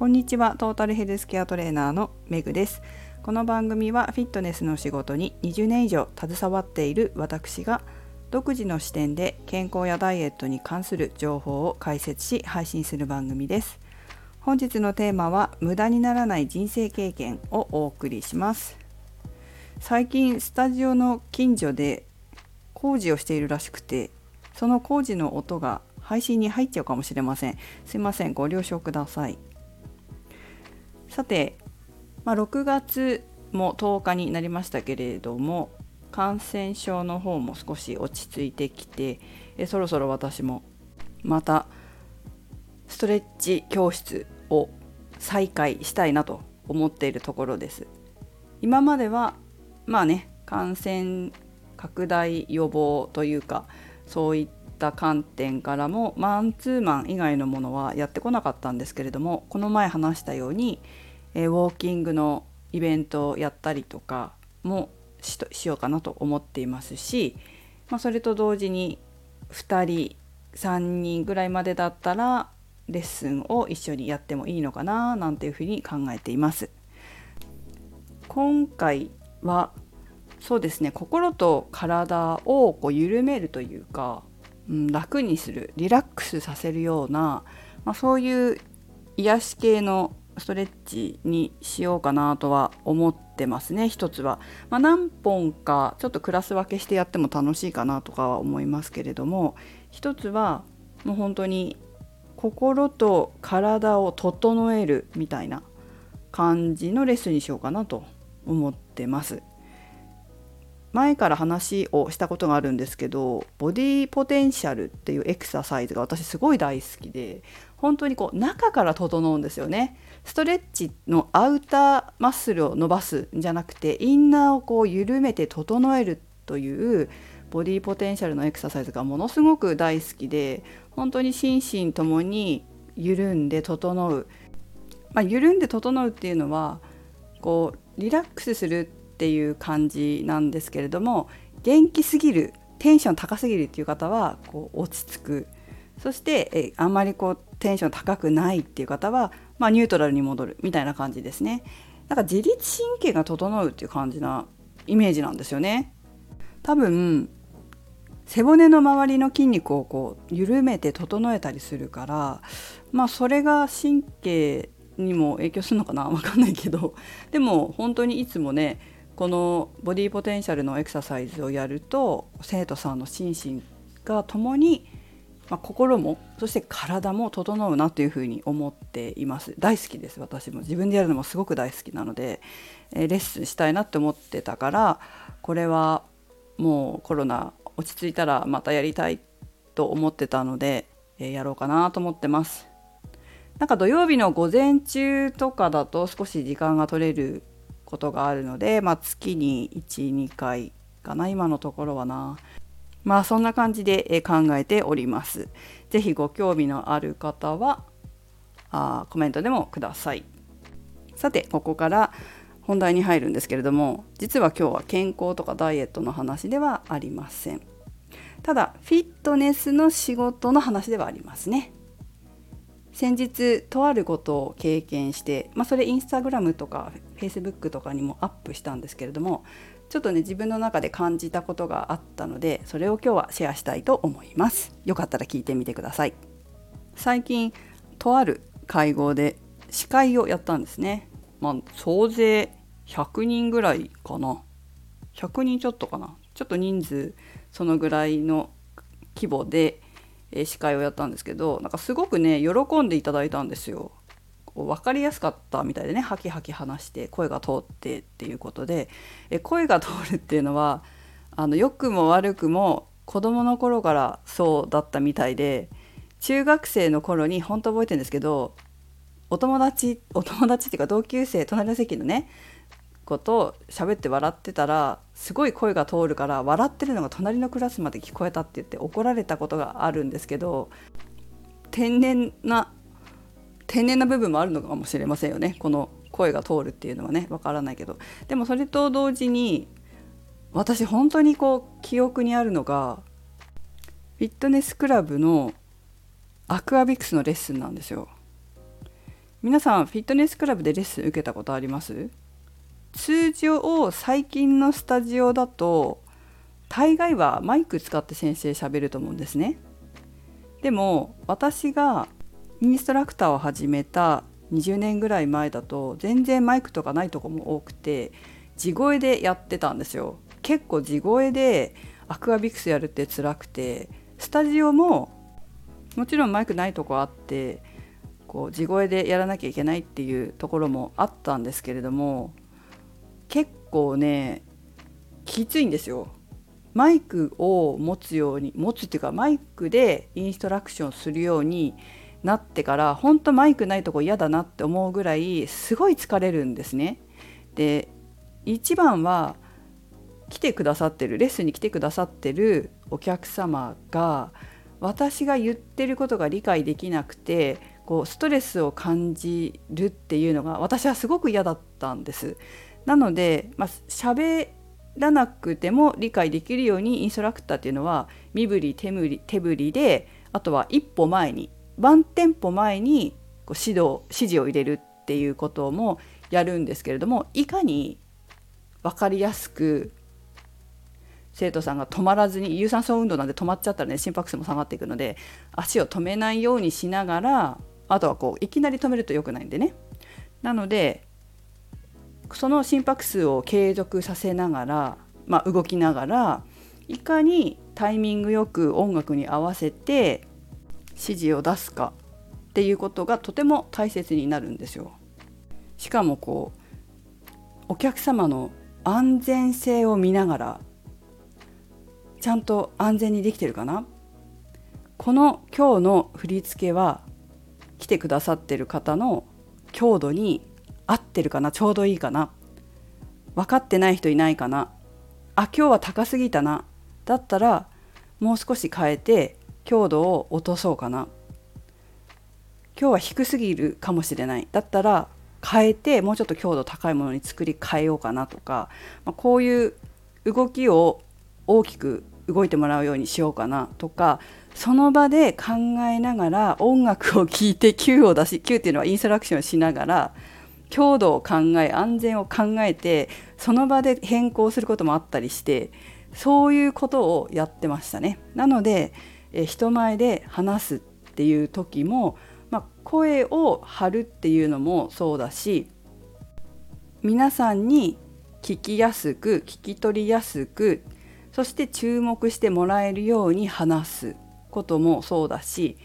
こんにちは。トータルヘルスケアトレーナーのメグです。この番組はフィットネスの仕事に20年以上携わっている私が独自の視点で健康やダイエットに関する情報を解説し配信する番組です。本日のテーマは無駄にならない人生経験をお送りします。最近スタジオの近所で工事をしているらしくてその工事の音が配信に入っちゃうかもしれません。すいません。ご了承ください。さて、まあ、6月も10日になりましたけれども感染症の方も少し落ち着いてきてえそろそろ私もまたストレッチ教室を再開したいなと思っているところです。今まではまあね感染拡大予防というかそういった観点からもマンツーマン以外のものはやってこなかったんですけれどもこの前話したように、えウォーキングのイベントをやったりとかもししようかなと思っていますし、まあ、それと同時に2人3人ぐらいまでだったらレッスンを一緒にやってもいいのかななんていうふうに考えています。今回はそうですね心と体をこう緩めるというか、うん、楽にするリラックスさせるような、まあ、そういう癒し系のストレッチにしようかなとは思ってますね一つは、まあ、何本かちょっとクラス分けしてやっても楽しいかなとかは思いますけれども一つはもう本当に心と体を整えるみたいな感じのレッスンにしようかなと思ってます。前から話をしたことがあるんですけどボディポテンシャルっていうエクササイズが私すごい大好きで本当にこう中から整うんですよね。ストレッチのアウターマッスルを伸ばすんじゃなくてインナーをこう緩めて整えるというボディポテンシャルのエクササイズがものすごく大好きで本当に心身ともに緩んで整う、まあ、緩んで整うっていうのはこうリラックスするっていう感じなんですけれども元気すぎるテンション高すぎるっていう方はこう落ち着くそしてえあんまりこうテンション高くないっていう方は、まあ、ニュートラルに戻るみたいな感じですね。なんか自律神経が整うっていう感じなイメージなんですよね。多分背骨の周りの筋肉をこう緩めて整えたりするからまあそれが神経にも影響するのかな分かんないけどでも本当にいつもねこのボディポテンシャルのエクササイズをやると生徒さんの心身が共に、まあ、心もそして体も整うなというふうに思っています。大好きです私も。自分でやるのもすごく大好きなので、えー、レッスンしたいなって思ってたからこれはもうコロナ落ち着いたらまたやりたいと思ってたので、えー、やろうかなと思ってます。なんか土曜日の午前中とかだと少し時間が取れることがあるので、まあ、月に12回かな今のところはなまあそんな感じで考えております。是非ご興味のある方はあコメントでもください。さてここから本題に入るんですけれども実は今日は健康とかダイエットの話ではありません。ただフィットネスの仕事の話ではありますね。先日とあることを経験して、まあ、それインスタグラムとかフェイスブックとかにもアップしたんですけれどもちょっとね自分の中で感じたことがあったのでそれを今日はシェアしたいと思います。よかったら聞いてみてください。最近とある会合で司会をやったんですね。まあ総勢100人ぐらいかな。100人ちょっとかな。ちょっと人数そのぐらいの規模でえ司会をやったんですけどなんかすごくね喜んでいただいたんですよ。こう分かりやすかったみたいでねハキハキ話して声が通ってっていうことでえ声が通るっていうのはあの良くも悪くも子供の頃からそうだったみたいで中学生の頃に本当覚えてるんですけどお友達お友達っていうか同級生隣の席のね子と喋って笑ってたらすごい声が通るから笑ってるのが隣のクラスまで聞こえたって言って怒られたことがあるんですけど天然な天然な部分もあるのかもしれませんよね。この声が通るっていうのはね。わからないけど。でもそれと同時に私本当にこう記憶にあるのがフィットネスクラブのアクアビクスのレッスンなんですよ。皆さんフィットネスクラブでレッスン受けたことあります？通常最近のスタジオだと大概はマイク使って先生しゃべると思うんですね。でも私がインストラクターを始めた20年ぐらい前だと全然マイクとかないとこも多くて地声でやってたんですよ結構地声でアクアビクスやるって辛くてスタジオももちろんマイクないとこあってこう地声でやらなきゃいけないっていうところもあったんですけれども結構ねきついんですよ。マイクを持つように持つっていうかマイクでインストラクションするようになってから本当マイクないとこ嫌だなって思うぐらいすごい疲れるんですね。で一番は来てくださってるレッスンに来てくださってるお客様が私が言ってることが理解できなくてこうストレスを感じるっていうのが私はすごく嫌だったんです。なので、まあ、喋らなくても理解できるようにインストラクターっていうのは身振り手振り手振りであとは一歩前にワンテンポ前にこう指導指示を入れるっていうこともやるんですけれどもいかに分かりやすく生徒さんが止まらずに有酸素運動なんで止まっちゃったらね心拍数も下がっていくので足を止めないようにしながらあとはこういきなり止めると良くないんでね。なのでその心拍数を継続させながら、まあ、動きながらいかにタイミングよく音楽に合わせて指示を出すかっていうことがとても大切になるんですよ。しかもこうお客様の安全性を見ながらちゃんと安全にできてるかな？この今日の振り付けは来てくださってる方の強度に合ってるかな？ちょうどいいかな？分かってない人いないかな？あ今日は高すぎたな。だったらもう少し変えて強度を落とそうかな今日は低すぎるかもしれないだったら変えてもうちょっと強度高いものに作り変えようかなとか、まあ、こういう動きを大きく動いてもらうようにしようかなとかその場で考えながら音楽を聴いて Q を出し Q っていうのはインストラクションをしながら強度を考え安全を考えてその場で変更することもあったりしてそういうことをやってましたね。なのでえ人前で話すっていう時も、まあ、声を張るっていうのもそうだし皆さんに聞きやすく聞き取りやすくそして注目してもらえるように話すこともそうだし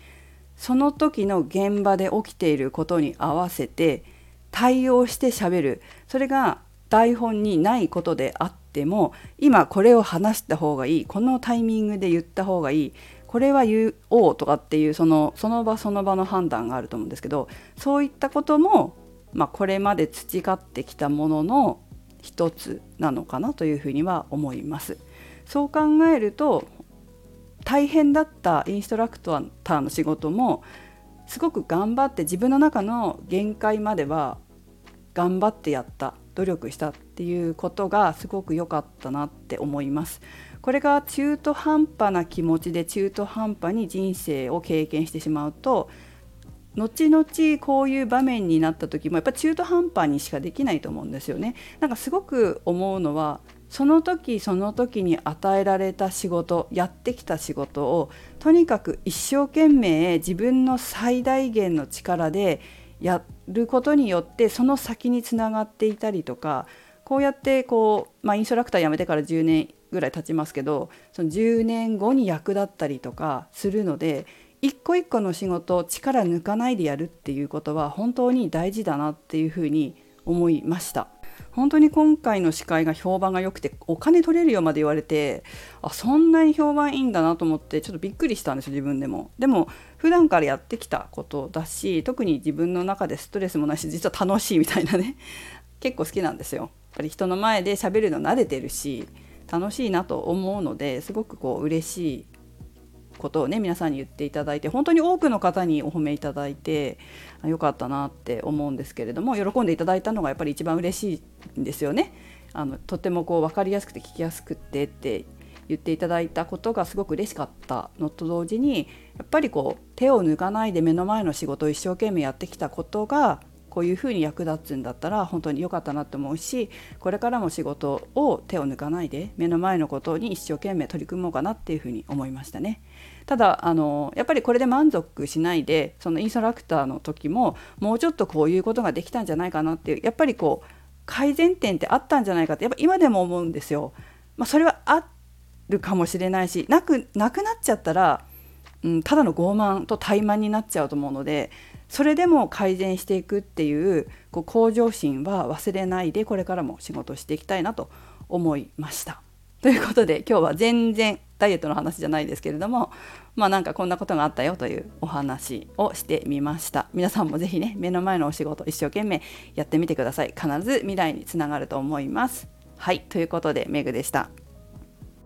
その時の現場で起きていることに合わせて対応してしゃべる。それが台本にないことであっても今これを話した方がいいこのタイミングで言った方がいいこれは言おうとかっていうそのその場その場の判断があると思うんですけどそういったことも、まあ、これまで培ってきたものの一つなのかなというふうには思います。そう考えると大変だったインストラクターの仕事もすごく頑張って自分の中の限界までは頑張ってやった努力したっていうことがすごく良かったなって思います。これが中途半端な気持ちで中途半端に人生を経験してしまうと後々こういう場面になった時もやっぱ中途半端にしかできないと思うんですよね。なんかすごく思うのはその時その時に与えられた仕事やってきた仕事をとにかく一生懸命自分の最大限の力でやることによってその先につながっていたりとかこうやってこう、まあ、インストラクター辞めてから10年ぐらい経ちますけどその10年後に役立ったりとかするので一個一個の仕事を力抜かないでやるっていうことは本当に大事だなっていうふうに思いました。本当に今回の司会が評判が良くてお金取れるよまで言われてあそんなに評判いいんだなと思ってちょっとびっくりしたんですよ自分でも。でも普段からやってきたことだし特に自分の中でストレスもないし実は楽しいみたいなね 結構好きなんですよ。やっぱり人の前で喋るの慣れてるし楽しいなと思うのですごくこう嬉しいことをね皆さんに言っていただいて本当に多くの方にお褒めいただいてよかったなって思うんですけれども喜んでいただいたのがやっぱり一番嬉しいんですよね。あのとてもこう分かりやすくて聞きやすくてって言っていただいたことがすごく嬉しかったのと同時にやっぱりこう手を抜かないで目の前の仕事を一生懸命やってきたことがこういうふうに役立つんだったら本当に良かったなと思うしこれからも仕事を手を抜かないで目の前のことに一生懸命取り組もうかなっていうふうに思いましたね。ただあのやっぱりこれで満足しないでそのインストラクターの時ももうちょっとこういうことができたんじゃないかなっていうやっぱりこう改善点ってあったんじゃないかってやっぱ今でも思うんですよ。まあ、それはあるかもしれないしなくなくなっちゃったら、うん、ただの傲慢と怠慢になっちゃうと思うのでそれでも改善していくっていうこう向上心は忘れないでこれからも仕事していきたいなと思いました。ということで今日は全然ダイエットの話じゃないですけれどもまあなんかこんなことがあったよというお話をしてみました皆さんも是非ね目の前のお仕事一生懸命やってみてください必ず未来につながると思いますはいということでメグでした。